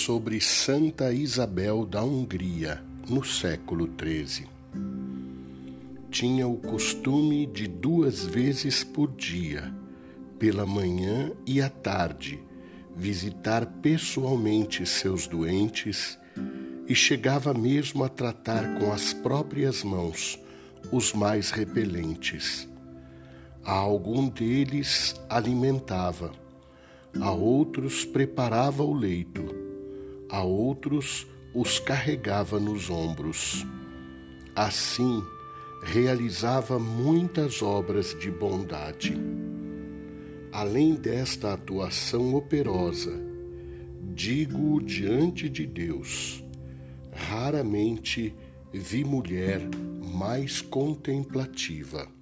sobre Santa Isabel da Hungria, no século XIII. Tinha o costume de duas vezes por dia, pela manhã e à tarde, visitar pessoalmente seus doentes e chegava mesmo a tratar com as próprias mãos os mais repelentes. A algum deles alimentava, a outros preparava o leito, a outros os carregava nos ombros. Assim, realizava muitas obras de bondade. Além desta atuação operosa, digo diante de Deus, raramente vi mulher mais contemplativa.